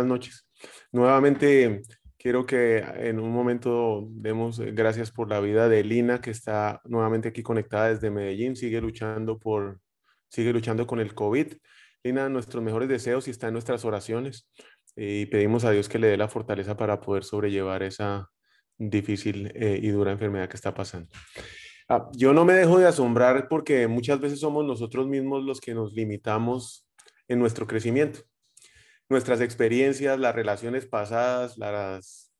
Buenas noches. Nuevamente quiero que en un momento demos gracias por la vida de Lina, que está nuevamente aquí conectada desde Medellín, sigue luchando por, sigue luchando con el COVID. Lina, nuestros mejores deseos y está en nuestras oraciones y pedimos a Dios que le dé la fortaleza para poder sobrellevar esa difícil eh, y dura enfermedad que está pasando. Ah, yo no me dejo de asombrar porque muchas veces somos nosotros mismos los que nos limitamos en nuestro crecimiento nuestras experiencias, las relaciones pasadas, las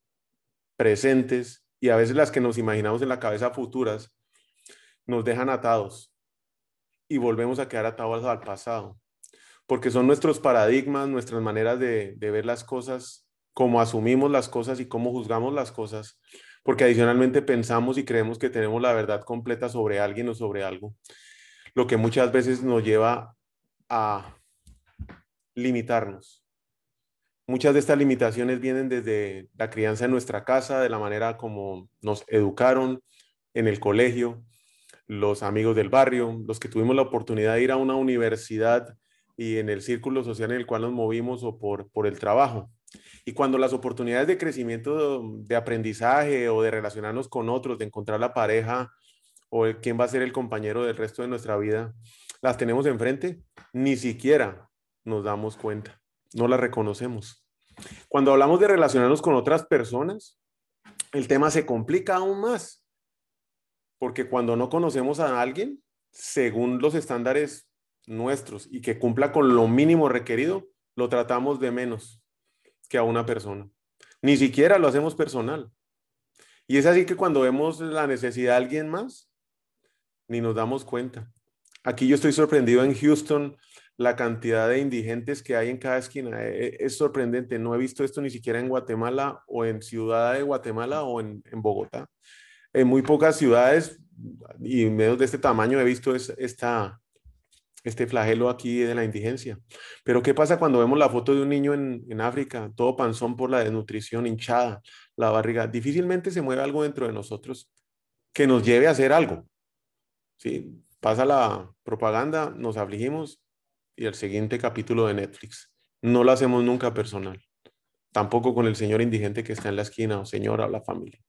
presentes y a veces las que nos imaginamos en la cabeza futuras, nos dejan atados y volvemos a quedar atados al pasado, porque son nuestros paradigmas, nuestras maneras de, ver las cosas, cómo asumimos las cosas y cómo juzgamos las cosas, porque adicionalmente pensamos y creemos que tenemos la verdad completa sobre alguien o sobre algo, lo que muchas veces nos lleva a limitarnos Muchas de estas limitaciones vienen desde la crianza en nuestra casa, de la manera como nos educaron en el colegio, los amigos del barrio, los que tuvimos la oportunidad de ir a una universidad y en el círculo social en el cual nos movimos o por, por el trabajo. Y cuando las oportunidades de crecimiento, de aprendizaje o de relacionarnos con otros, de encontrar la pareja o el, quién va a ser el compañero del resto de nuestra vida, las tenemos enfrente, ni siquiera nos damos cuenta, no las reconocemos. Cuando hablamos de relacionarnos con otras personas, el tema se complica aún más, porque cuando no conocemos a alguien, según los estándares nuestros y que cumpla con lo mínimo requerido, lo tratamos de menos que a una persona. Ni siquiera lo hacemos personal. Y es así que cuando vemos la necesidad de alguien más, ni nos damos cuenta. Aquí yo estoy sorprendido en Houston la cantidad de indigentes que hay en cada esquina. E, e, es, sorprendente. No he visto esto ni siquiera en Guatemala o en Ciudad de Guatemala o en, Bogotá. En muy pocas ciudades y medios de este tamaño he visto esta, este flagelo aquí de la indigencia. Pero ¿qué pasa cuando vemos la foto de un niño en, en África, todo panzón por la desnutrición, hinchada, la barriga? Difícilmente se mueve algo dentro de nosotros que nos lleve a hacer algo. ¿Sí? Pasa la propaganda, nos afligimos y el siguiente capítulo de Netflix. No lo hacemos nunca personal. Tampoco con el señor indigente que está en la esquina o señora o la familia.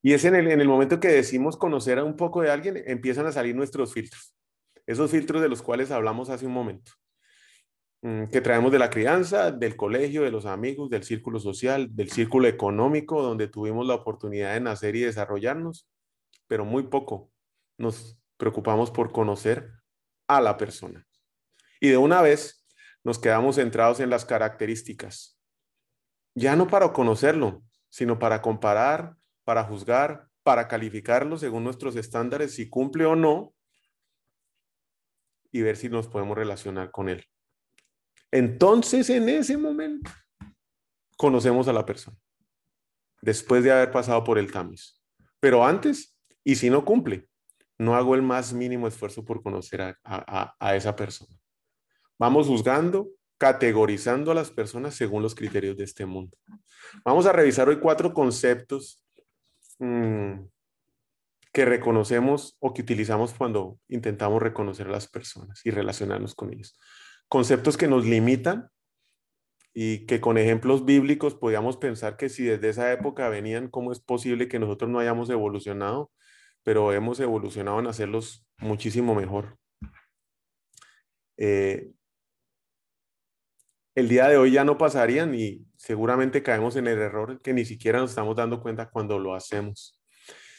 Y es en el, en el momento que decimos conocer a un poco de alguien, empiezan a salir nuestros filtros. Esos filtros de los cuales hablamos hace un momento. Mm, que traemos de la crianza, del colegio, de los amigos, del círculo social, del círculo económico, donde tuvimos la oportunidad de nacer y desarrollarnos, pero muy poco nos preocupamos por conocer a la persona. Y de una vez nos quedamos centrados en las características. Ya no para conocerlo, sino para comparar, para juzgar, para calificarlo según nuestros estándares, si cumple o no, y ver si nos podemos relacionar con él. Entonces, en ese momento, conocemos a la persona, después de haber pasado por el tamiz. Pero antes, y si no cumple, no hago el más mínimo esfuerzo por conocer a, a esa persona. Vamos juzgando, categorizando a las personas según los criterios de este mundo. Vamos a revisar hoy cuatro conceptos mm, que reconocemos o que utilizamos cuando intentamos reconocer a las personas y relacionarnos con ellos. Conceptos que nos limitan y que con ejemplos bíblicos podíamos pensar que si desde esa época venían, ¿cómo es posible que nosotros no hayamos evolucionado? Pero hemos evolucionado en hacerlos muchísimo mejor. Eh, el día de hoy ya no pasarían y seguramente caemos en el error que ni siquiera nos estamos dando cuenta cuando lo hacemos.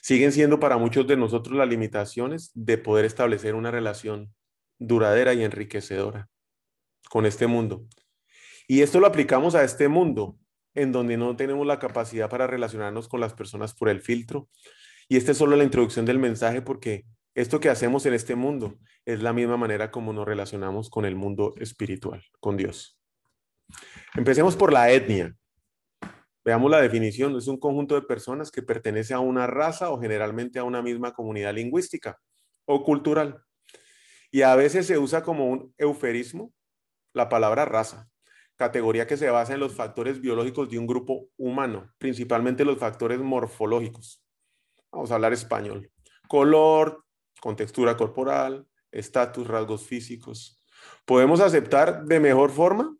Siguen siendo para muchos de nosotros las limitaciones de poder establecer una relación duradera y enriquecedora con este mundo. Y esto lo aplicamos a este mundo en donde no tenemos la capacidad para relacionarnos con las personas por el filtro. Y esta es solo la introducción del mensaje porque Esto que hacemos en este mundo es la misma manera como nos relacionamos con el mundo espiritual, con Dios. Empecemos por la etnia. Veamos la definición. Es un conjunto de personas que pertenece a una raza o generalmente a una misma comunidad lingüística o cultural. Y a veces se usa como un euferismo la palabra raza, categoría que se basa en los factores biológicos de un grupo humano, principalmente los factores morfológicos. Vamos a hablar español. Color, contextura corporal, estatus, rasgos físicos. Podemos aceptar de mejor forma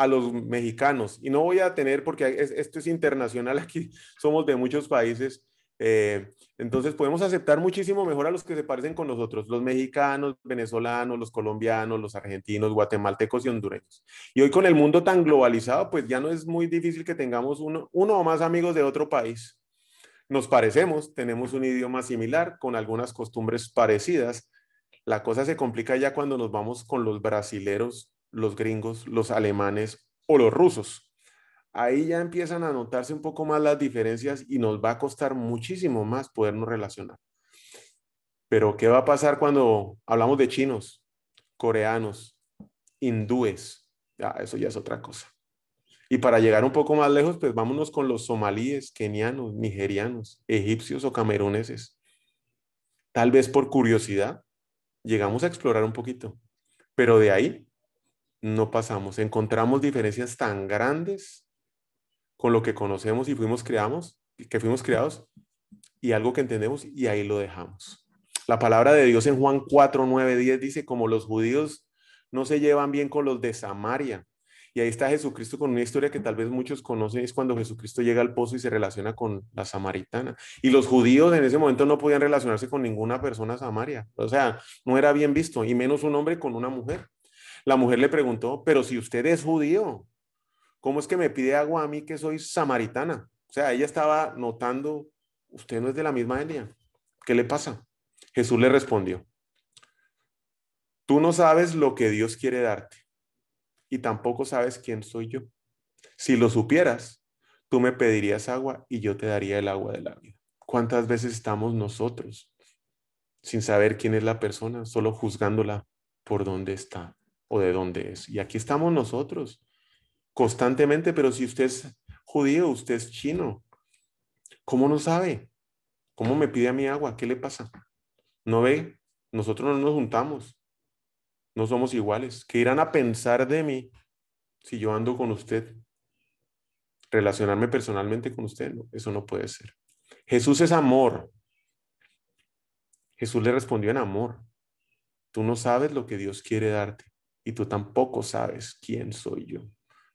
a los mexicanos. Y no voy a tener, porque esto es internacional, aquí somos de muchos países, eh, entonces podemos aceptar muchísimo mejor a los que se parecen con nosotros, los mexicanos, venezolanos, los colombianos, los argentinos, guatemaltecos y hondureños. Y hoy con el mundo tan globalizado, pues ya no es muy difícil que tengamos uno, uno o más amigos de otro país. Nos parecemos, tenemos un idioma similar, con algunas costumbres parecidas. La cosa se complica ya cuando nos vamos con los brasileros, los gringos, los alemanes o los rusos ahí ya empiezan a notarse un poco más las diferencias y nos va a costar muchísimo más podernos relacionar. Pero, ¿qué va a pasar cuando hablamos de chinos, coreanos, hindúes? Ya, eso ya es otra cosa. Y para llegar un poco más lejos, pues vámonos con los somalíes, kenianos, nigerianos, egipcios o cameruneses. Tal vez por curiosidad, llegamos a explorar un poquito, pero de ahí no pasamos. Encontramos diferencias tan grandes con lo que conocemos y fuimos creados, que fuimos creados y algo que entendemos y ahí lo dejamos. La palabra de Dios en Juan 4, 9, 10 dice, como los judíos no se llevan bien con los de Samaria. Y ahí está Jesucristo con una historia que tal vez muchos conocen, es cuando Jesucristo llega al pozo y se relaciona con la samaritana. Y los judíos en ese momento no podían relacionarse con ninguna persona samaria. O sea, no era bien visto, y menos un hombre con una mujer. La mujer le preguntó, pero si usted es judío, ¿cómo es que me pide agua a mí que soy samaritana? O sea, ella estaba notando, usted no es de la misma etnia. ¿Qué le pasa? Jesús le respondió, tú no sabes lo que Dios quiere darte y tampoco sabes quién soy yo. Si lo supieras, tú me pedirías agua y yo te daría el agua de la vida. ¿Cuántas veces estamos nosotros sin saber quién es la persona, solo juzgándola por dónde está o de dónde es? Y aquí estamos nosotros constantemente, pero si usted es judío, usted es chino, ¿cómo no sabe? ¿Cómo me pide a mi agua? ¿Qué le pasa? ¿No ve? Nosotros no nos juntamos, no somos iguales. ¿Qué irán a pensar de mí si yo ando con usted? Relacionarme personalmente con usted, eso no puede ser. Jesús es amor. Jesús le respondió en amor. Tú no sabes lo que Dios quiere darte y tú tampoco sabes quién soy yo.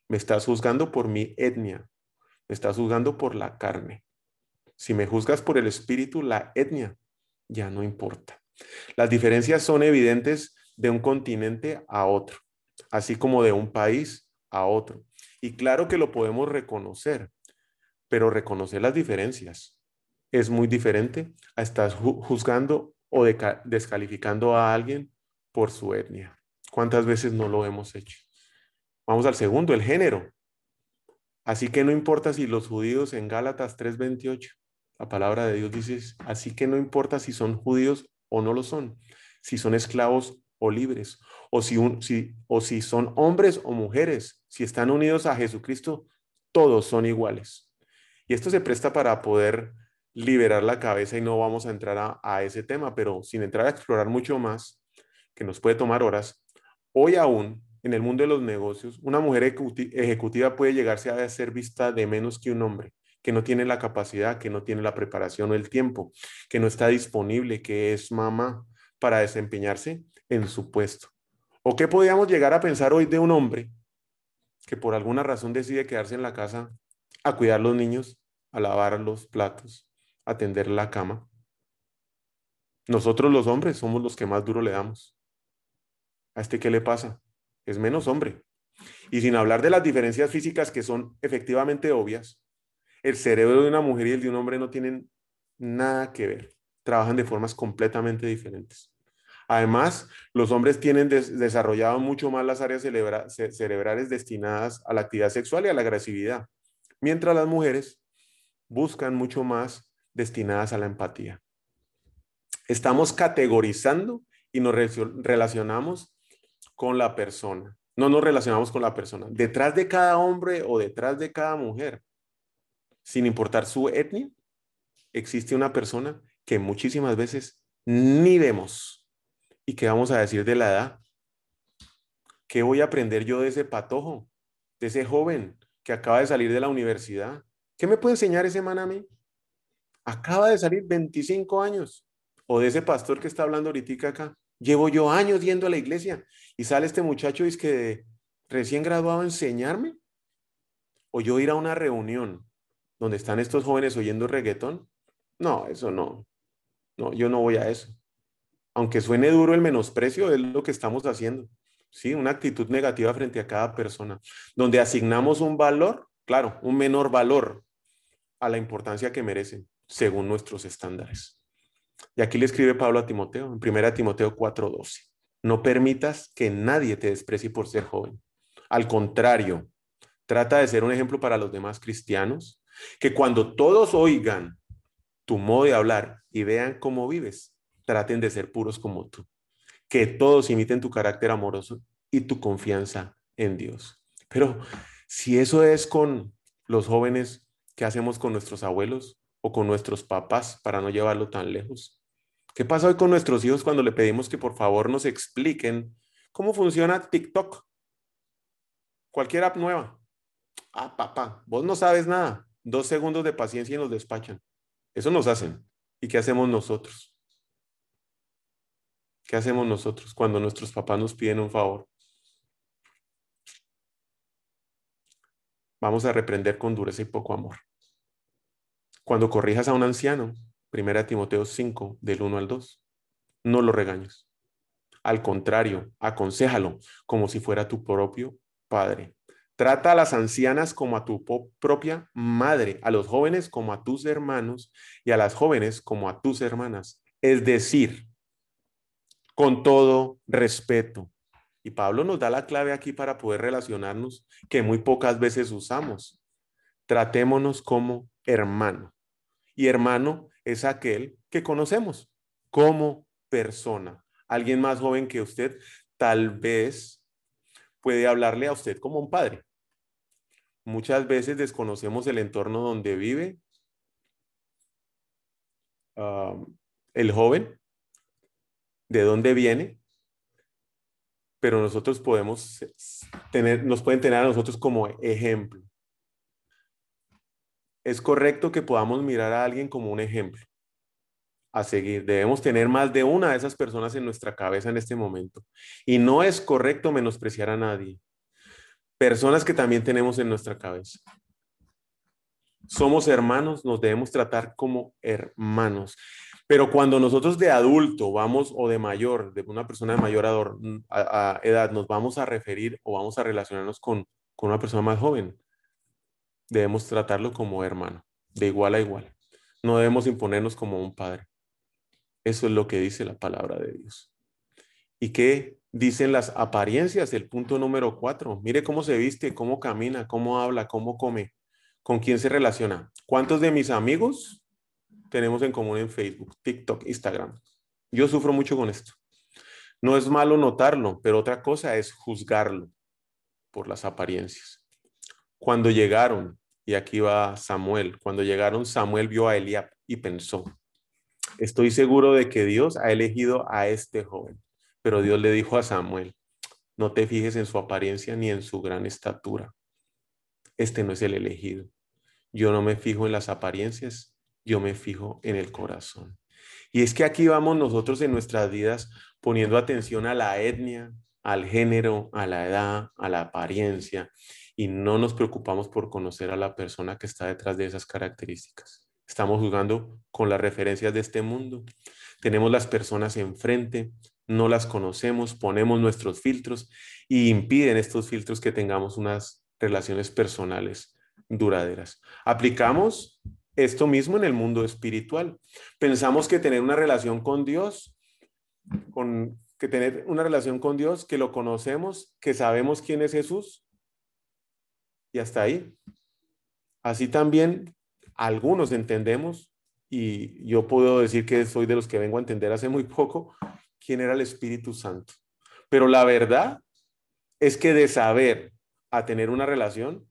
Me estás juzgando por mi etnia. Me estás juzgando por la carne. Si me juzgas por el espíritu, la etnia ya no importa. Las diferencias son evidentes de un continente a otro, así como de un país a otro. Y claro que lo podemos reconocer, pero reconocer las diferencias es muy diferente a estar juzgando o descalificando a alguien por su etnia. ¿Cuántas veces no lo hemos hecho? Vamos al segundo, el género. Así que no importa si los judíos en Gálatas 3:28, la palabra de Dios dice, así que no importa si son judíos o no lo son, si son esclavos o libres, o si, si, o si son hombres o mujeres, si están unidos a Jesucristo, todos son iguales. Y esto se presta para poder liberar la cabeza y no vamos a entrar a, a ese tema, pero sin entrar a explorar mucho más, que nos puede tomar horas, hoy aún en el mundo de los negocios, una mujer ejecutiva puede llegarse a ser vista de menos que un hombre, que no tiene la capacidad, que no tiene la preparación o el tiempo, que no está disponible, que es mamá para desempeñarse en su puesto. ¿O qué podríamos llegar a pensar hoy de un hombre que por alguna razón decide quedarse en la casa a cuidar los niños, a lavar los platos, a atender la cama? Nosotros los hombres somos los que más duro le damos. ¿A este qué le pasa? es menos hombre. Y sin hablar de las diferencias físicas que son efectivamente obvias, el cerebro de una mujer y el de un hombre no tienen nada que ver. Trabajan de formas completamente diferentes. Además, los hombres tienen desarrollado mucho más las áreas cerebrales destinadas a la actividad sexual y a la agresividad, mientras las mujeres buscan mucho más destinadas a la empatía. Estamos categorizando y nos relacionamos con la persona. No nos relacionamos con la persona. Detrás de cada hombre o detrás de cada mujer, sin importar su etnia, existe una persona que muchísimas veces ni vemos. ¿Y qué vamos a decir de la edad? ¿Qué voy a aprender yo de ese patojo, de ese joven que acaba de salir de la universidad? ¿Qué me puede enseñar ese man a mí? Acaba de salir 25 años. O de ese pastor que está hablando ahorita acá. Llevo yo años yendo a la iglesia y sale este muchacho y es que recién graduado enseñarme. O yo ir a una reunión donde están estos jóvenes oyendo reggaetón. No, eso no. No, yo no voy a eso. Aunque suene duro el menosprecio, es lo que estamos haciendo. Sí, una actitud negativa frente a cada persona, donde asignamos un valor, claro, un menor valor a la importancia que merecen según nuestros estándares. Y aquí le escribe Pablo a Timoteo, en 1 Timoteo 4:12. No permitas que nadie te desprecie por ser joven. Al contrario, trata de ser un ejemplo para los demás cristianos, que cuando todos oigan tu modo de hablar y vean cómo vives, traten de ser puros como tú. Que todos imiten tu carácter amoroso y tu confianza en Dios. Pero si eso es con los jóvenes, ¿qué hacemos con nuestros abuelos o con nuestros papás para no llevarlo tan lejos? ¿Qué pasa hoy con nuestros hijos cuando le pedimos que por favor nos expliquen cómo funciona TikTok? Cualquier app nueva. Ah, papá, vos no sabes nada. Dos segundos de paciencia y nos despachan. Eso nos hacen. ¿Y qué hacemos nosotros? ¿Qué hacemos nosotros cuando nuestros papás nos piden un favor? Vamos a reprender con dureza y poco amor. Cuando corrijas a un anciano, 1 Timoteo 5, del 1 al 2, no lo regañes. Al contrario, aconsejalo como si fuera tu propio padre. Trata a las ancianas como a tu propia madre, a los jóvenes como a tus hermanos y a las jóvenes como a tus hermanas. Es decir, con todo respeto. Y Pablo nos da la clave aquí para poder relacionarnos que muy pocas veces usamos. Tratémonos como hermano. Y hermano es aquel que conocemos como persona. Alguien más joven que usted tal vez puede hablarle a usted como un padre. Muchas veces desconocemos el entorno donde vive el joven, de dónde viene, pero nosotros podemos tener, nos pueden tener a nosotros como ejemplo. Es correcto que podamos mirar a alguien como un ejemplo a seguir. Debemos tener más de una de esas personas en nuestra cabeza en este momento. Y no es correcto menospreciar a nadie. Personas que también tenemos en nuestra cabeza. Somos hermanos, nos debemos tratar como hermanos. Pero cuando nosotros de adulto vamos o de mayor, de una persona de mayor edad, nos vamos a referir o vamos a relacionarnos con, con una persona más joven, debemos tratarlo como hermano, de igual a igual. No debemos imponernos como un padre. Eso es lo que dice la palabra de Dios. ¿Y qué dicen las apariencias? El punto número cuatro. Mire cómo se viste, cómo camina, cómo habla, cómo come, con quién se relaciona. ¿Cuántos de mis amigos tenemos en común en Facebook, TikTok, Instagram? Yo sufro mucho con esto. No es malo notarlo, pero otra cosa es juzgarlo por las apariencias. Cuando llegaron, y aquí va Samuel, cuando llegaron, Samuel vio a Eliab y pensó, Estoy seguro de que Dios ha elegido a este joven, pero Dios le dijo a Samuel, no te fijes en su apariencia ni en su gran estatura. Este no es el elegido. Yo no me fijo en las apariencias, yo me fijo en el corazón. Y es que aquí vamos nosotros en nuestras vidas poniendo atención a la etnia, al género, a la edad, a la apariencia, y no nos preocupamos por conocer a la persona que está detrás de esas características. Estamos jugando con las referencias de este mundo. Tenemos las personas enfrente, no las conocemos, ponemos nuestros filtros y impiden estos filtros que tengamos unas relaciones personales duraderas. Aplicamos esto mismo en el mundo espiritual. Pensamos que tener una relación con Dios, con, que tener una relación con Dios, que lo conocemos, que sabemos quién es Jesús, y hasta ahí. Así también algunos entendemos y yo puedo decir que soy de los que vengo a entender hace muy poco quién era el Espíritu Santo. Pero la verdad es que de saber a tener una relación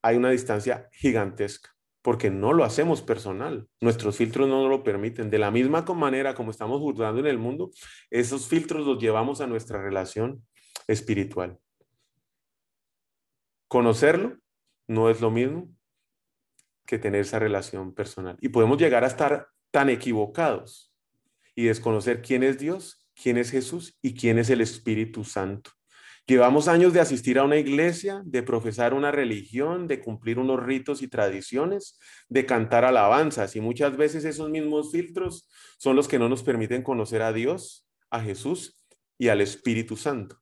hay una distancia gigantesca porque no lo hacemos personal. Nuestros filtros no nos lo permiten. De la misma manera como estamos juzgando en el mundo, esos filtros los llevamos a nuestra relación espiritual. Conocerlo no es lo mismo que tener esa relación personal. Y podemos llegar a estar tan equivocados y desconocer quién es Dios, quién es Jesús y quién es el Espíritu Santo. Llevamos años de asistir a una iglesia, de profesar una religión, de cumplir unos ritos y tradiciones, de cantar alabanzas y muchas veces esos mismos filtros son los que no nos permiten conocer a Dios, a Jesús y al Espíritu Santo.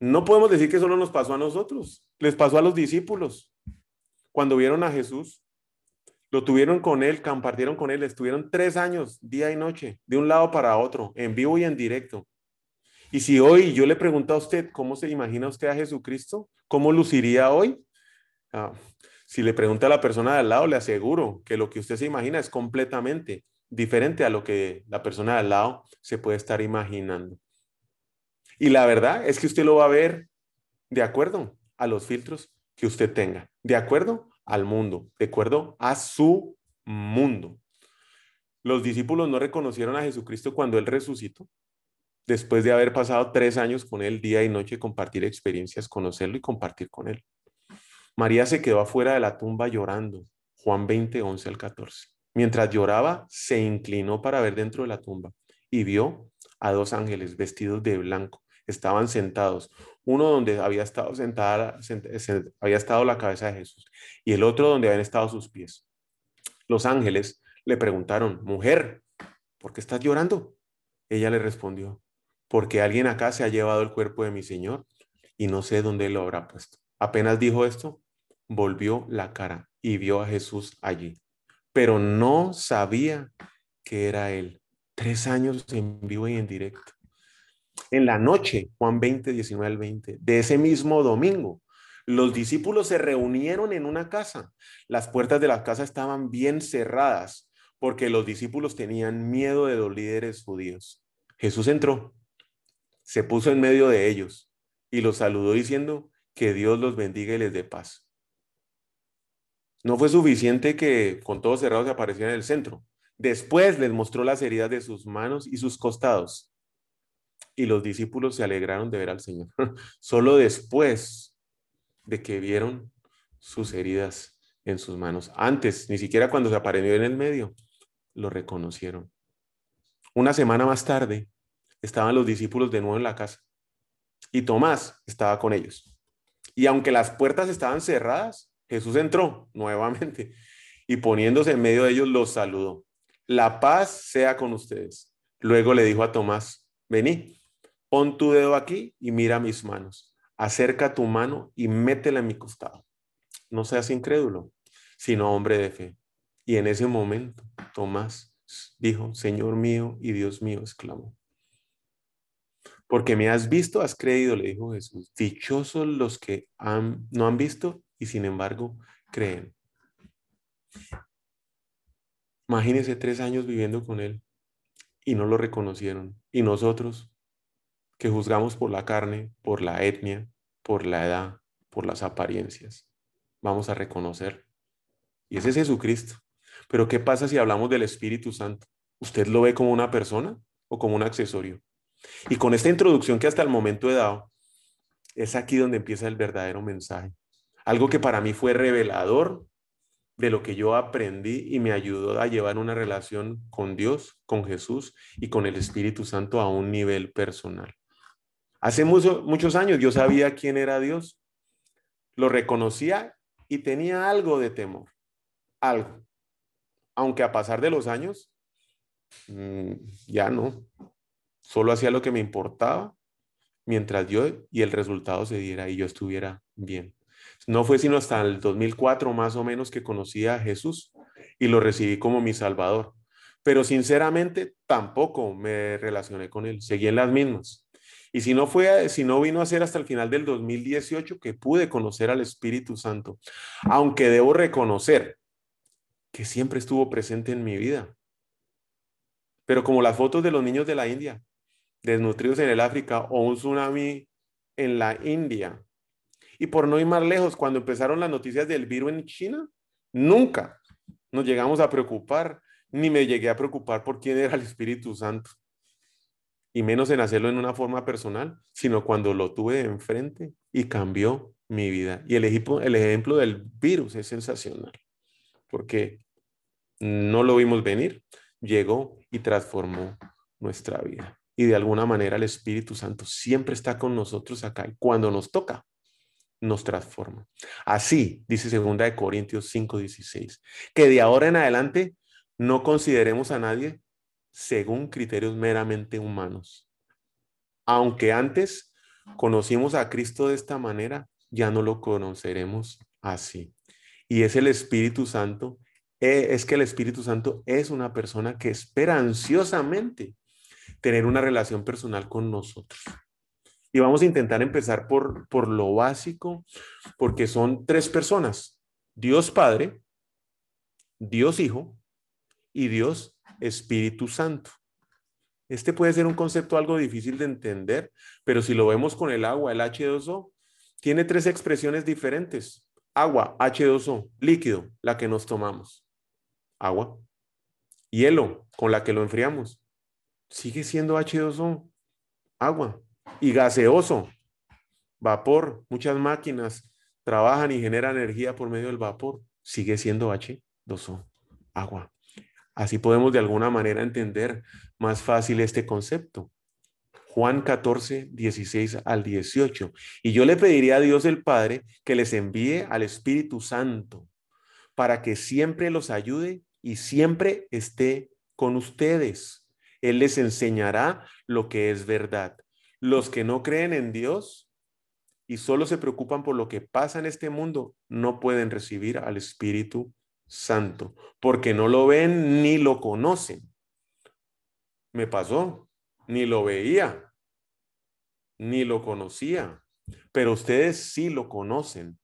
No podemos decir que solo nos pasó a nosotros, les pasó a los discípulos. Cuando vieron a Jesús, lo tuvieron con él, compartieron con él, estuvieron tres años, día y noche, de un lado para otro, en vivo y en directo. Y si hoy yo le pregunto a usted cómo se imagina usted a Jesucristo, ¿cómo luciría hoy? Ah, si le pregunta a la persona de al lado, le aseguro que lo que usted se imagina es completamente diferente a lo que la persona de al lado se puede estar imaginando. Y la verdad es que usted lo va a ver de acuerdo a los filtros que usted tenga, de acuerdo al mundo, de acuerdo a su mundo. Los discípulos no reconocieron a Jesucristo cuando Él resucitó, después de haber pasado tres años con Él día y noche, compartir experiencias, conocerlo y compartir con Él. María se quedó afuera de la tumba llorando, Juan 20, 11 al 14. Mientras lloraba, se inclinó para ver dentro de la tumba y vio a dos ángeles vestidos de blanco. Estaban sentados, uno donde había estado sentada, había estado la cabeza de Jesús y el otro donde habían estado sus pies. Los ángeles le preguntaron, mujer, ¿por qué estás llorando? Ella le respondió, porque alguien acá se ha llevado el cuerpo de mi Señor y no sé dónde lo habrá puesto. Apenas dijo esto, volvió la cara y vio a Jesús allí, pero no sabía que era él. Tres años en vivo y en directo. En la noche, Juan 20, 19 al 20, de ese mismo domingo, los discípulos se reunieron en una casa. Las puertas de la casa estaban bien cerradas porque los discípulos tenían miedo de los líderes judíos. Jesús entró se puso en medio de ellos y los saludó diciendo que Dios los bendiga y les dé paz. No fue suficiente que con todos cerrados se apareciera en el centro. Después les mostró las heridas de sus manos y sus costados. Y los discípulos se alegraron de ver al Señor. Solo después de que vieron sus heridas en sus manos. Antes, ni siquiera cuando se apareció en el medio, lo reconocieron. Una semana más tarde, estaban los discípulos de nuevo en la casa y Tomás estaba con ellos. Y aunque las puertas estaban cerradas, Jesús entró nuevamente y poniéndose en medio de ellos los saludó. La paz sea con ustedes. Luego le dijo a Tomás, vení, pon tu dedo aquí y mira mis manos. Acerca tu mano y métela en mi costado. No seas incrédulo, sino hombre de fe. Y en ese momento Tomás dijo, Señor mío y Dios mío, exclamó. Porque me has visto, has creído, le dijo Jesús. Dichosos los que no han visto y sin embargo creen. Imagínense tres años viviendo con él y no lo reconocieron. Y nosotros, que juzgamos por la carne, por la etnia, por la edad, por las apariencias, vamos a reconocer. Y ese es Jesucristo. Pero ¿qué pasa si hablamos del Espíritu Santo? ¿Usted lo ve como una persona o como un accesorio? Y con esta introducción que hasta el momento he dado, es aquí donde empieza el verdadero mensaje. Algo que para mí fue revelador de lo que yo aprendí y me ayudó a llevar una relación con Dios, con Jesús y con el Espíritu Santo a un nivel personal. Hace muchos años yo sabía quién era Dios, lo reconocía y tenía algo de temor, algo. Aunque a pasar de los años, mm, ya no, Solo hacía lo que me importaba mientras yo y el resultado se diera y yo estuviera bien. No fue sino hasta el 2004 más o menos que conocí a Jesús y lo recibí como mi Salvador. Pero sinceramente tampoco me relacioné con él, seguí en las mismas. Y si no fue, si no vino a ser hasta el final del 2018 que pude conocer al Espíritu Santo, aunque debo reconocer que siempre estuvo presente en mi vida. Pero como las fotos de los niños de la India, desnutridos en el África o un tsunami en la India. Y por no ir más lejos, cuando empezaron las noticias del virus en China, nunca nos llegamos a preocupar, ni me llegué a preocupar por quién era el Espíritu Santo. Y menos en hacerlo en una forma personal, sino cuando lo tuve enfrente y cambió mi vida. Y el ejemplo, el ejemplo del virus es sensacional, porque no lo vimos venir, llegó y transformó nuestra vida. Y de alguna manera el Espíritu Santo siempre está con nosotros acá y cuando nos toca, nos transforma. Así, dice segunda de Corintios 5:16, que de ahora en adelante no consideremos a nadie según criterios meramente humanos. Aunque antes conocimos a Cristo de esta manera, ya no lo conoceremos así. Y es el Espíritu Santo, eh, es que el Espíritu Santo es una persona que espera ansiosamente tener una relación personal con nosotros. Y vamos a intentar empezar por, por lo básico, porque son tres personas, Dios Padre, Dios Hijo y Dios Espíritu Santo. Este puede ser un concepto algo difícil de entender, pero si lo vemos con el agua, el H2O, tiene tres expresiones diferentes. Agua, H2O, líquido, la que nos tomamos. Agua. Hielo, con la que lo enfriamos. Sigue siendo H2O, agua. Y gaseoso, vapor. Muchas máquinas trabajan y generan energía por medio del vapor. Sigue siendo H2O, agua. Así podemos de alguna manera entender más fácil este concepto. Juan 14, 16 al 18. Y yo le pediría a Dios el Padre que les envíe al Espíritu Santo para que siempre los ayude y siempre esté con ustedes. Él les enseñará lo que es verdad. Los que no creen en Dios y solo se preocupan por lo que pasa en este mundo no pueden recibir al Espíritu Santo, porque no lo ven ni lo conocen. Me pasó, ni lo veía, ni lo conocía, pero ustedes sí lo conocen,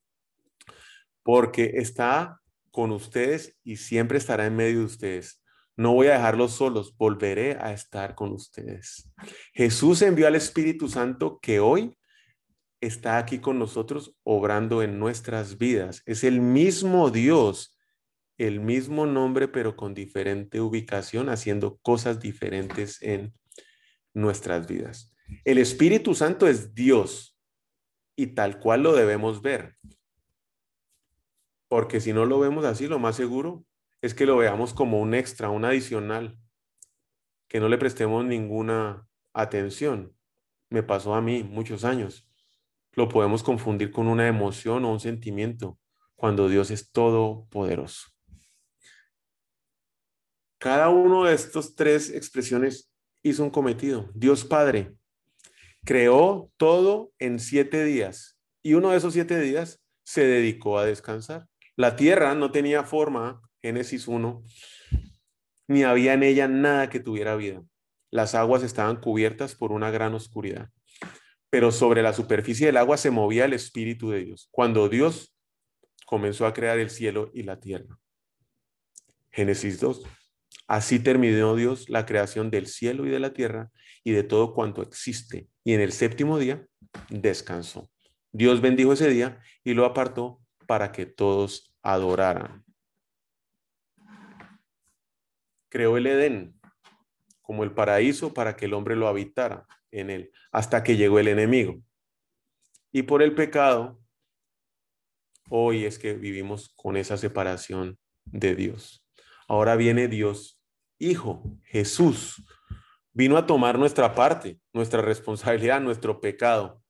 porque está con ustedes y siempre estará en medio de ustedes. No voy a dejarlos solos, volveré a estar con ustedes. Jesús envió al Espíritu Santo que hoy está aquí con nosotros obrando en nuestras vidas. Es el mismo Dios el mismo nombre, pero con diferente ubicación, haciendo cosas diferentes en nuestras vidas. El Espíritu Santo es Dios y tal cual lo debemos ver. Porque si no lo vemos así, lo más seguro es que lo veamos como un extra, un adicional, que no le prestemos ninguna atención. Me pasó a mí muchos años. Lo podemos confundir con una emoción o un sentimiento cuando Dios es todopoderoso. Cada uno de estos tres expresiones hizo un cometido. Dios Padre creó todo en siete días y uno de esos siete días se dedicó a descansar. La tierra no tenía forma, Génesis 1, ni había en ella nada que tuviera vida. Las aguas estaban cubiertas por una gran oscuridad, pero sobre la superficie del agua se movía el Espíritu de Dios. Cuando Dios comenzó a crear el cielo y la tierra. Génesis 2. Así terminó Dios la creación del cielo y de la tierra y de todo cuanto existe. Y en el séptimo día descansó. Dios bendijo ese día y lo apartó para que todos adoraran. Creó el Edén como el paraíso para que el hombre lo habitara en él, hasta que llegó el enemigo. Y por el pecado, hoy es que vivimos con esa separación de Dios. Ahora viene Dios, Hijo, Jesús. Vino a tomar nuestra parte, nuestra responsabilidad, nuestro pecado,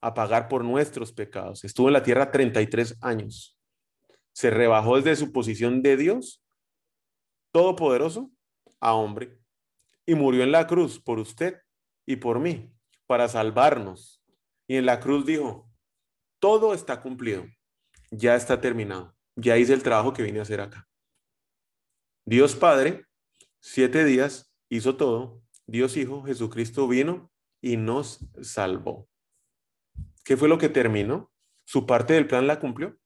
a pagar por nuestros pecados. Estuvo en la tierra 33 años. Se rebajó desde su posición de Dios, todopoderoso, a hombre. Y murió en la cruz por usted y por mí, para salvarnos. Y en la cruz dijo, todo está cumplido, ya está terminado, ya hice el trabajo que vine a hacer acá. Dios Padre, siete días, hizo todo. Dios Hijo, Jesucristo vino y nos salvó. ¿Qué fue lo que terminó? ¿Su parte del plan la cumplió?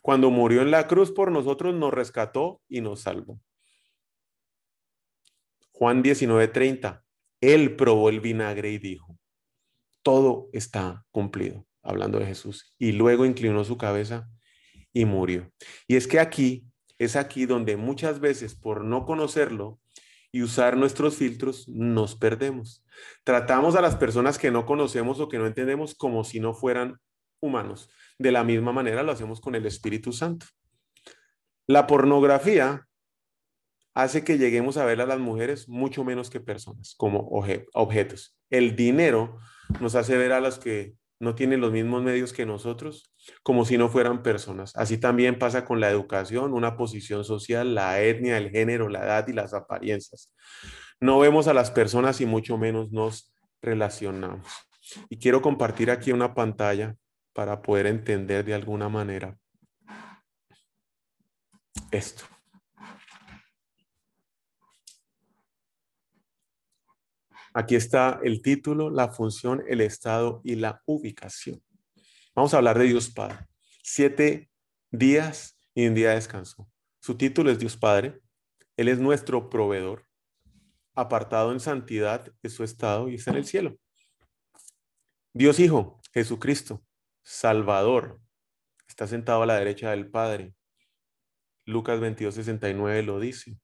Cuando murió en la cruz por nosotros, nos rescató y nos salvó. Juan 19:30, Él probó el vinagre y dijo, todo está cumplido, hablando de Jesús. Y luego inclinó su cabeza y murió. Y es que aquí, es aquí donde muchas veces por no conocerlo y usar nuestros filtros, nos perdemos. Tratamos a las personas que no conocemos o que no entendemos como si no fueran humanos. De la misma manera lo hacemos con el Espíritu Santo. La pornografía hace que lleguemos a ver a las mujeres mucho menos que personas, como objetos. El dinero nos hace ver a las que no tienen los mismos medios que nosotros, como si no fueran personas. Así también pasa con la educación, una posición social, la etnia, el género, la edad y las apariencias. No vemos a las personas y mucho menos nos relacionamos. Y quiero compartir aquí una pantalla para poder entender de alguna manera esto. Aquí está el título, la función, el estado y la ubicación. Vamos a hablar de Dios Padre. Siete días y un día de descanso. Su título es Dios Padre. Él es nuestro proveedor, apartado en santidad de su estado y está en el cielo. Dios Hijo, Jesucristo, Salvador, está sentado a la derecha del Padre. Lucas 22, 69 lo dice.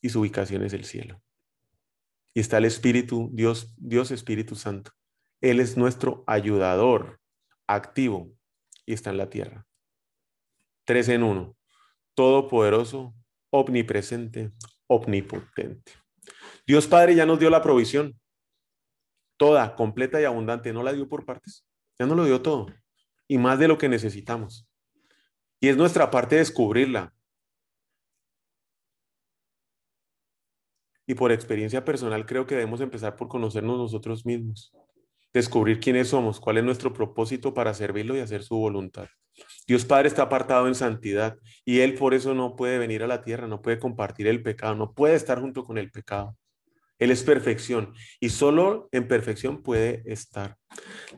Y su ubicación es el cielo y está el Espíritu, Dios, Dios Espíritu Santo. Él es nuestro ayudador activo y está en la tierra. Tres en uno. Todopoderoso, omnipresente, omnipotente. Dios Padre ya nos dio la provisión. Toda, completa y abundante. No la dio por partes. Ya nos lo dio todo. Y más de lo que necesitamos. Y es nuestra parte descubrirla, Y por experiencia personal creo que debemos empezar por conocernos nosotros mismos, descubrir quiénes somos, cuál es nuestro propósito para servirlo y hacer su voluntad. Dios Padre está apartado en santidad y Él por eso no puede venir a la tierra, no puede compartir el pecado, no puede estar junto con el pecado. Él es perfección y solo en perfección puede estar.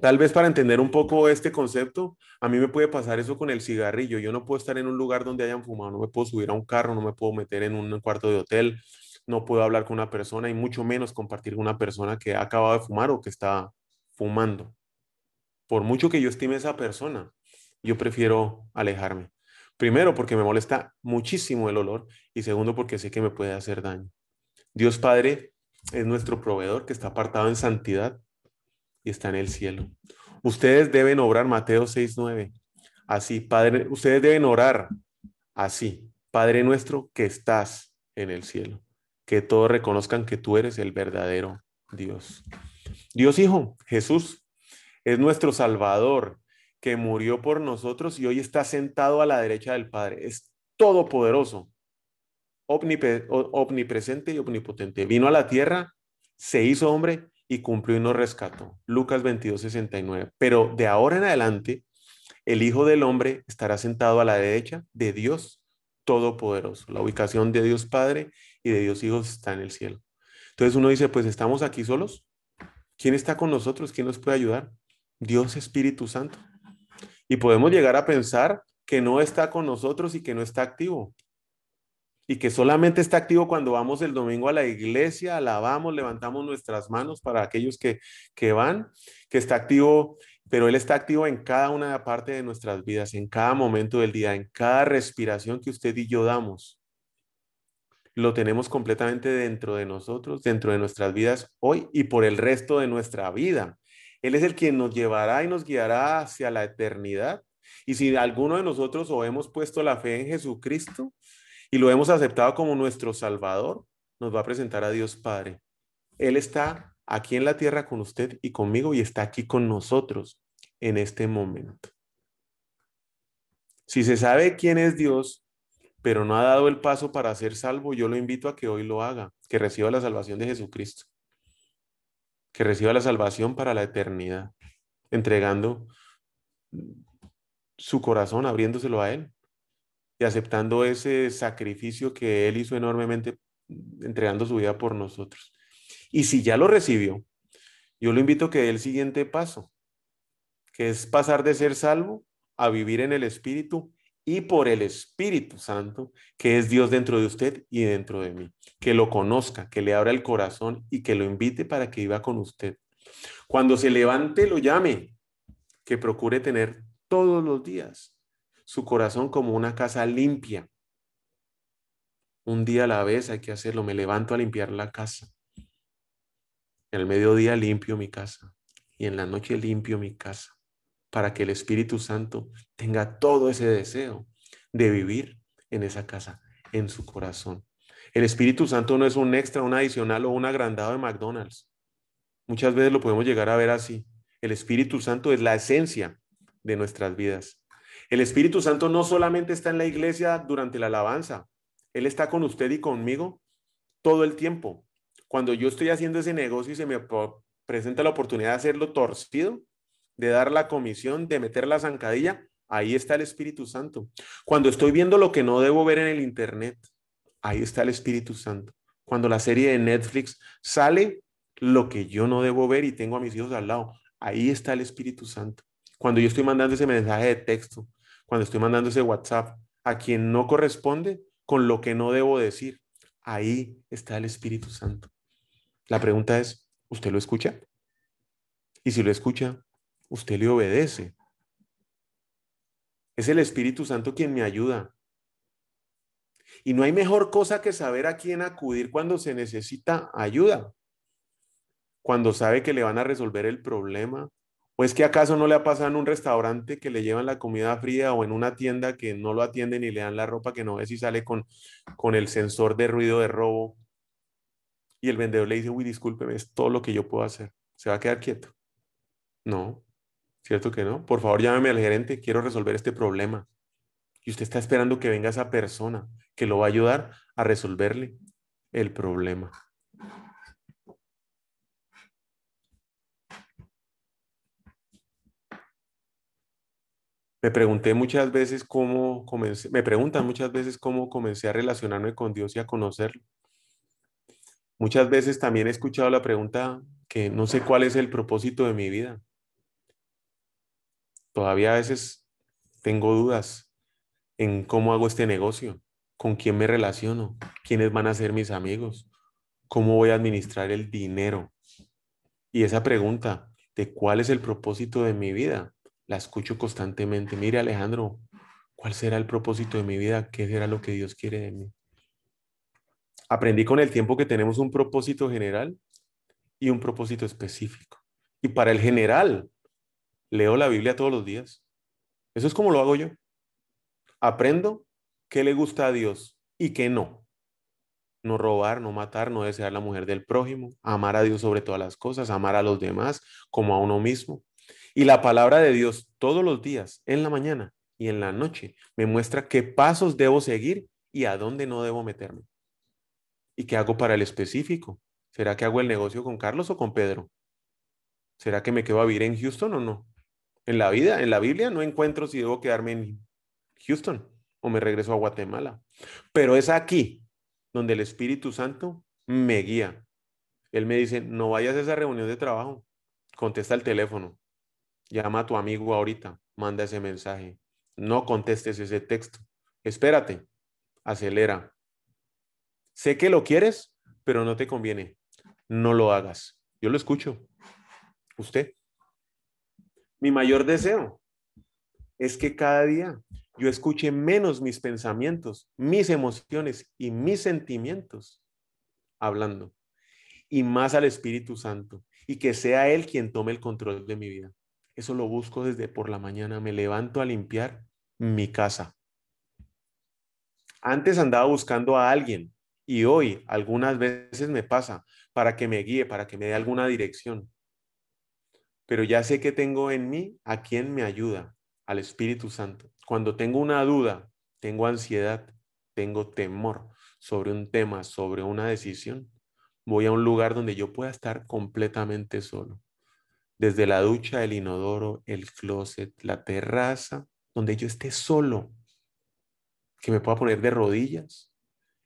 Tal vez para entender un poco este concepto, a mí me puede pasar eso con el cigarrillo. Yo no puedo estar en un lugar donde hayan fumado, no me puedo subir a un carro, no me puedo meter en un cuarto de hotel, no puedo hablar con una persona y mucho menos compartir con una persona que ha acabado de fumar o que está fumando. Por mucho que yo estime a esa persona, yo prefiero alejarme. Primero, porque me molesta muchísimo el olor y segundo, porque sé que me puede hacer daño. Dios Padre es nuestro proveedor que está apartado en santidad y está en el cielo. Ustedes deben obrar Mateo 6:9. Así, Padre, ustedes deben orar así, Padre nuestro que estás en el cielo que todos reconozcan que tú eres el verdadero Dios. Dios Hijo, Jesús, es nuestro Salvador, que murió por nosotros y hoy está sentado a la derecha del Padre. Es todopoderoso, omnipresente y omnipotente. Vino a la tierra, se hizo hombre y cumplió y nos rescató. Lucas 22, 69. Pero de ahora en adelante, el Hijo del Hombre estará sentado a la derecha de Dios Todopoderoso. La ubicación de Dios Padre y de Dios Hijo está en el cielo. Entonces uno dice, pues estamos aquí solos. ¿Quién está con nosotros? ¿Quién nos puede ayudar? Dios Espíritu Santo. Y podemos llegar a pensar que no está con nosotros y que no está activo. Y que solamente está activo cuando vamos el domingo a la iglesia, alabamos, levantamos nuestras manos para aquellos que, que van, que está activo, pero Él está activo en cada una parte de nuestras vidas, en cada momento del día, en cada respiración que usted y yo damos lo tenemos completamente dentro de nosotros, dentro de nuestras vidas hoy y por el resto de nuestra vida. Él es el quien nos llevará y nos guiará hacia la eternidad. Y si alguno de nosotros o hemos puesto la fe en Jesucristo y lo hemos aceptado como nuestro Salvador, nos va a presentar a Dios Padre. Él está aquí en la tierra con usted y conmigo y está aquí con nosotros en este momento. Si se sabe quién es Dios, pero no ha dado el paso para ser salvo, yo lo invito a que hoy lo haga, que reciba la salvación de Jesucristo, que reciba la salvación para la eternidad, entregando su corazón, abriéndoselo a Él y aceptando ese sacrificio que Él hizo enormemente, entregando su vida por nosotros. Y si ya lo recibió, yo lo invito a que dé el siguiente paso, que es pasar de ser salvo a vivir en el Espíritu y por el Espíritu Santo, que es Dios dentro de usted y dentro de mí. Que lo conozca, que le abra el corazón y que lo invite para que viva con usted. Cuando se levante, lo llame, que procure tener todos los días su corazón como una casa limpia. Un día a la vez hay que hacerlo. Me levanto a limpiar la casa. En el mediodía limpio mi casa y en la noche limpio mi casa para que el Espíritu Santo tenga todo ese deseo de vivir en esa casa, en su corazón. El Espíritu Santo no es un extra, un adicional o un agrandado de McDonald's. Muchas veces lo podemos llegar a ver así. El Espíritu Santo es la esencia de nuestras vidas. El Espíritu Santo no solamente está en la iglesia durante la alabanza, Él está con usted y conmigo todo el tiempo. Cuando yo estoy haciendo ese negocio y se me presenta la oportunidad de hacerlo torcido, de dar la comisión, de meter la zancadilla, ahí está el Espíritu Santo. Cuando estoy viendo lo que no debo ver en el Internet, ahí está el Espíritu Santo. Cuando la serie de Netflix sale lo que yo no debo ver y tengo a mis hijos al lado, ahí está el Espíritu Santo. Cuando yo estoy mandando ese mensaje de texto, cuando estoy mandando ese WhatsApp a quien no corresponde con lo que no debo decir, ahí está el Espíritu Santo. La pregunta es, ¿usted lo escucha? Y si lo escucha, usted le obedece. Es el Espíritu Santo quien me ayuda. Y no hay mejor cosa que saber a quién acudir cuando se necesita ayuda. Cuando sabe que le van a resolver el problema. ¿O es que acaso no le ha pasado en un restaurante que le llevan la comida fría o en una tienda que no lo atienden y le dan la ropa que no ve si sale con, con el sensor de ruido de robo? Y el vendedor le dice, uy, discúlpeme, es todo lo que yo puedo hacer. ¿Se va a quedar quieto? No. ¿Cierto que no? Por favor, llámeme al gerente, quiero resolver este problema. Y usted está esperando que venga esa persona que lo va a ayudar a resolverle el problema. Me pregunté muchas veces cómo comencé, me preguntan muchas veces cómo comencé a relacionarme con Dios y a conocerlo. Muchas veces también he escuchado la pregunta que no sé cuál es el propósito de mi vida. Todavía a veces tengo dudas en cómo hago este negocio, con quién me relaciono, quiénes van a ser mis amigos, cómo voy a administrar el dinero. Y esa pregunta de cuál es el propósito de mi vida, la escucho constantemente. Mire Alejandro, ¿cuál será el propósito de mi vida? ¿Qué será lo que Dios quiere de mí? Aprendí con el tiempo que tenemos un propósito general y un propósito específico. Y para el general, leo la Biblia todos los días. Eso es como lo hago yo. Aprendo qué le gusta a Dios y qué no. No robar, no matar, no desear la mujer del prójimo, amar a Dios sobre todas las cosas, amar a los demás como a uno mismo. Y la palabra de Dios todos los días, en la mañana y en la noche, me muestra qué pasos debo seguir y a dónde no debo meterme. ¿Y qué hago para el específico? ¿Será que hago el negocio con Carlos o con Pedro? ¿Será que me quedo a vivir en Houston o no? En la vida, en la Biblia, no encuentro si debo quedarme en Houston o me regreso a Guatemala. Pero es aquí donde el Espíritu Santo me guía. Él me dice, no vayas a esa reunión de trabajo, contesta el teléfono, llama a tu amigo ahorita, manda ese mensaje, no contestes ese texto, espérate, acelera. Sé que lo quieres, pero no te conviene, no lo hagas. Yo lo escucho. ¿Usted? Mi mayor deseo es que cada día yo escuche menos mis pensamientos, mis emociones y mis sentimientos hablando y más al Espíritu Santo y que sea Él quien tome el control de mi vida. Eso lo busco desde por la mañana. Me levanto a limpiar mi casa. Antes andaba buscando a alguien y hoy algunas veces me pasa para que me guíe, para que me dé alguna dirección pero ya sé que tengo en mí a quien me ayuda, al Espíritu Santo. Cuando tengo una duda, tengo ansiedad, tengo temor sobre un tema, sobre una decisión, voy a un lugar donde yo pueda estar completamente solo. Desde la ducha, el inodoro, el closet, la terraza, donde yo esté solo, que me pueda poner de rodillas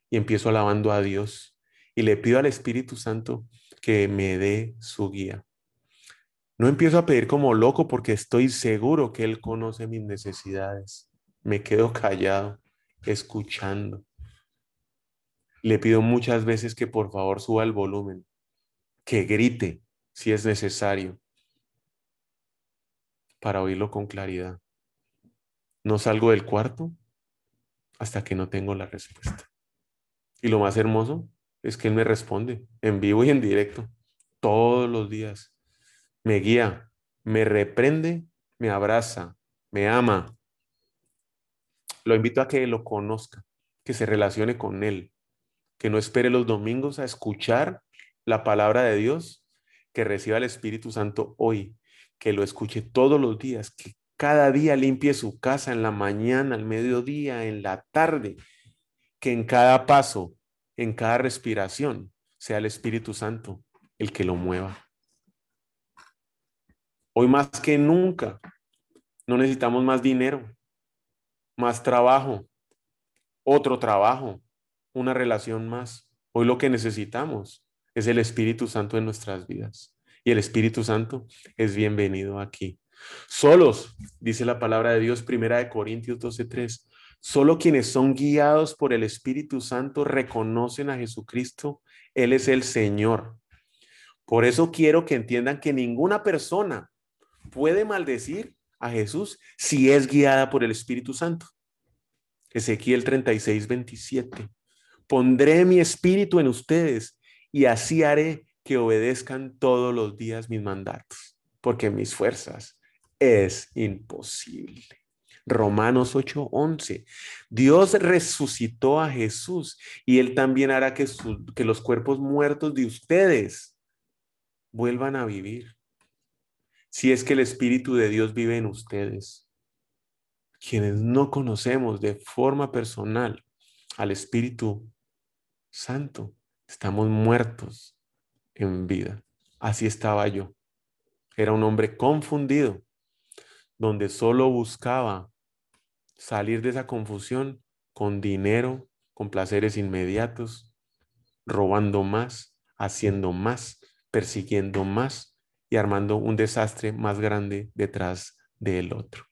y empiezo alabando a Dios y le pido al Espíritu Santo que me dé su guía. No empiezo a pedir como loco porque estoy seguro que Él conoce mis necesidades. me quedo callado, escuchando. Le pido muchas veces que por favor suba el volumen, que grite si es necesario para oírlo con claridad. No salgo del cuarto hasta que no tengo la respuesta. Y lo más hermoso es que Él me responde en vivo y en directo, todos los días. Me guía, me reprende, me abraza, me ama. Lo invito a que lo conozca, que se relacione con Él, que no espere los domingos a escuchar la palabra de Dios, que reciba el Espíritu Santo hoy, que lo escuche todos los días, que cada día limpie su casa en la mañana, al mediodía, en la tarde, que en cada paso, en cada respiración, sea el Espíritu Santo el que lo mueva. Hoy más que nunca, no necesitamos más dinero, más trabajo, otro trabajo, una relación más. Hoy lo que necesitamos es el Espíritu Santo en nuestras vidas. Y el Espíritu Santo es bienvenido aquí. Solos, dice la palabra de Dios, primera de Corintios 12:3. Solo quienes son guiados por el Espíritu Santo reconocen a Jesucristo. Él es el Señor. Por eso quiero que entiendan que ninguna persona puede maldecir a Jesús si es guiada por el Espíritu Santo. Ezequiel 36, 27. Pondré mi espíritu en ustedes y así haré que obedezcan todos los días mis mandatos, porque mis fuerzas es imposible. Romanos 8:11. Dios resucitó a Jesús y Él también hará que, que los cuerpos muertos de ustedes vuelvan a vivir. Si es que el Espíritu de Dios vive en ustedes. Quienes no conocemos de forma personal al Espíritu Santo, estamos muertos en vida. Así estaba yo. Era un hombre confundido donde solo buscaba salir de esa confusión con dinero, con placeres inmediatos, robando más, haciendo más, persiguiendo más y armando un desastre más grande detrás del otro.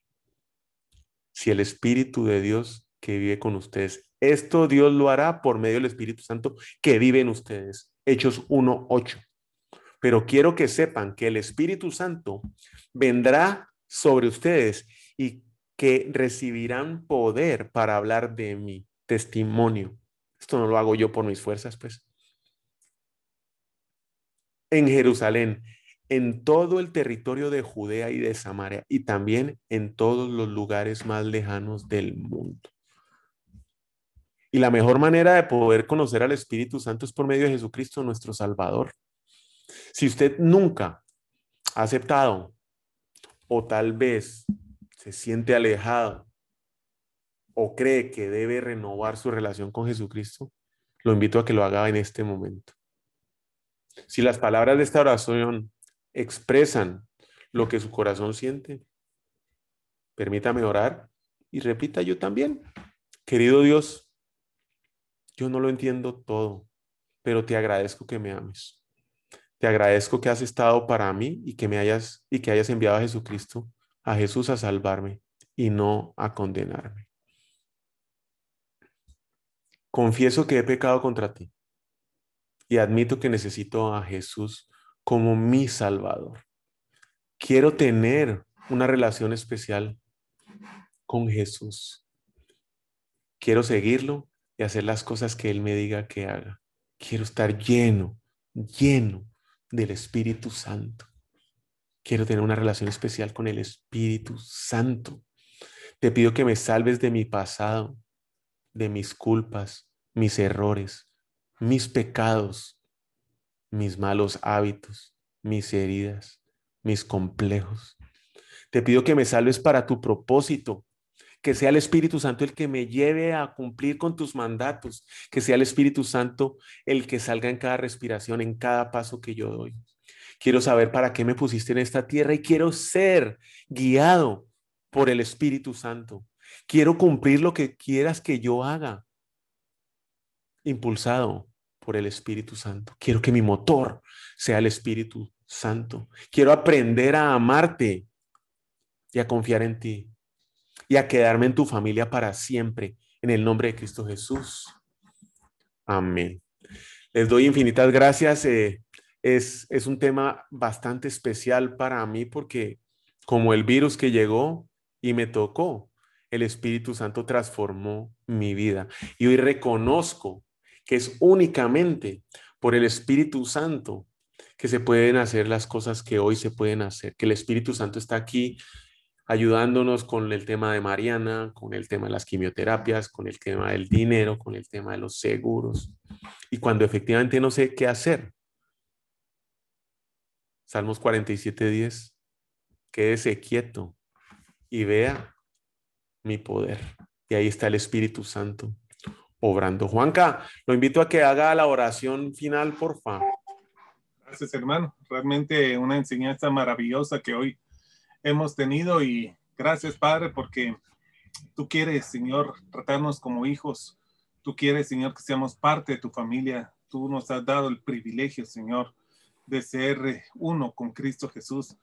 Si el Espíritu de Dios que vive con ustedes, esto Dios lo hará por medio del Espíritu Santo que vive en ustedes. Hechos 1.8. Pero quiero que sepan que el Espíritu Santo vendrá sobre ustedes y que recibirán poder para hablar de mi testimonio. Esto no lo hago yo por mis fuerzas, pues. En Jerusalén, en todo el territorio de Judea y de Samaria y también en todos los lugares más lejanos del mundo. Y la mejor manera de poder conocer al Espíritu Santo es por medio de Jesucristo, nuestro Salvador. Si usted nunca ha aceptado o tal vez se siente alejado o cree que debe renovar su relación con Jesucristo, lo invito a que lo haga en este momento. Si las palabras de esta oración expresan lo que su corazón siente, permítame orar y repita yo también. Querido Dios, yo no lo entiendo todo, pero te agradezco que me ames. Te agradezco que has estado para mí y que me hayas y que hayas enviado a Jesucristo, a Jesús a salvarme y no a condenarme. Confieso que he pecado contra ti y admito que necesito a Jesús como mi Salvador. Quiero tener una relación especial con Jesús. Quiero seguirlo y hacer las cosas que Él me diga que haga. Quiero estar lleno, lleno del Espíritu Santo. Quiero tener una relación especial con el Espíritu Santo. Te pido que me salves de mi pasado, de mis culpas, mis errores, mis pecados, mis malos hábitos, mis heridas, mis complejos. Te pido que me salves para tu propósito, que sea el Espíritu Santo el que me lleve a cumplir con tus mandatos, que sea el Espíritu Santo el que salga en cada respiración, en cada paso que yo doy. Quiero saber para qué me pusiste en esta tierra y quiero ser guiado por el Espíritu Santo. Quiero cumplir lo que quieras que yo haga, impulsado por el Espíritu Santo. Quiero que mi motor sea el Espíritu Santo. Quiero aprender a amarte y a confiar en ti. y a quedarme en tu familia para siempre, en el nombre de Cristo Jesús. Amén. Les doy infinitas gracias. Eh, es, es un tema bastante especial para mí porque como el virus que llegó y me tocó, el Espíritu Santo transformó mi vida. Y hoy reconozco que es únicamente por el Espíritu Santo que se pueden hacer las cosas que hoy se pueden hacer, que el Espíritu Santo está aquí ayudándonos con el tema de Mariana, con el tema de las quimioterapias, con el tema del dinero, con el tema de los seguros. Y cuando efectivamente no sé qué hacer. Salmos 47, 10. Quédese quieto y vea mi poder. Y ahí está el Espíritu Santo obrando. Juanca, lo invito a que haga la oración final, por favor. Gracias, hermano. Realmente una enseñanza maravillosa que hoy hemos tenido y gracias, Padre, porque tú quieres, Señor, tratarnos como hijos. Tú quieres, Señor, que seamos parte de tu familia. Tú nos has dado el privilegio, Señor, de ser uno con Cristo Jesús.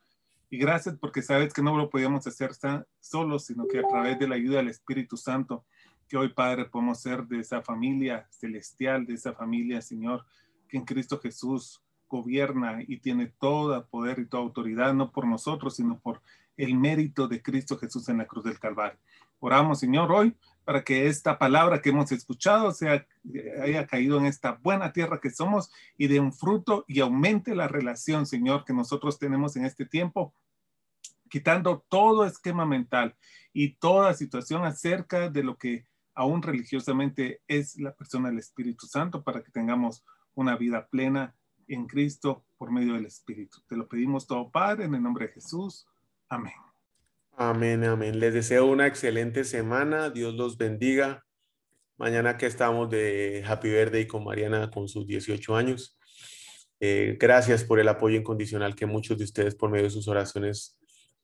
Y gracias porque sabes que no lo podíamos hacer solos, sino que a través de la ayuda del Espíritu Santo, que hoy, Padre, podemos ser de esa familia celestial, de esa familia, Señor, que en Cristo Jesús gobierna y tiene todo poder y toda autoridad, no por nosotros, sino por el mérito de Cristo Jesús en la cruz del Calvario. Oramos, Señor, hoy para que esta palabra que hemos escuchado sea, haya caído en esta buena tierra que somos y dé un fruto y aumente la relación, Señor, que nosotros tenemos en este tiempo, quitando todo esquema mental y toda situación acerca de lo que aún religiosamente es la persona del Espíritu Santo para que tengamos una vida plena en Cristo por medio del Espíritu. Te lo pedimos todo, Padre, en el nombre de Jesús. Amén. Amén, amén. Les deseo una excelente semana. Dios los bendiga. Mañana que estamos de Happy Verde y con Mariana con sus 18 años. Eh, gracias por el apoyo incondicional que muchos de ustedes por medio de sus oraciones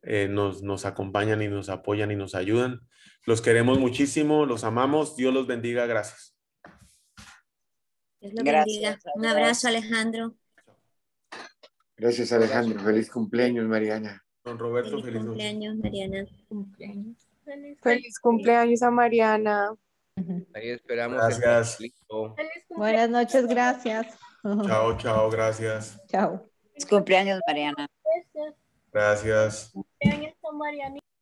eh, nos, nos acompañan y nos apoyan y nos ayudan. Los queremos muchísimo, los amamos. Dios los bendiga. Gracias. Gracias, Un abrazo, Alejandro. Gracias, Alejandro. Feliz cumpleaños, Mariana. Don Roberto, feliz, cumpleaños, Mariana. Cumpleaños. Feliz, cumpleaños a Mariana. Ahí esperamos. Gracias. Buenas noches, gracias. Chao, chao, gracias. Chao. Feliz cumpleaños, Mariana. Gracias. A Mariana.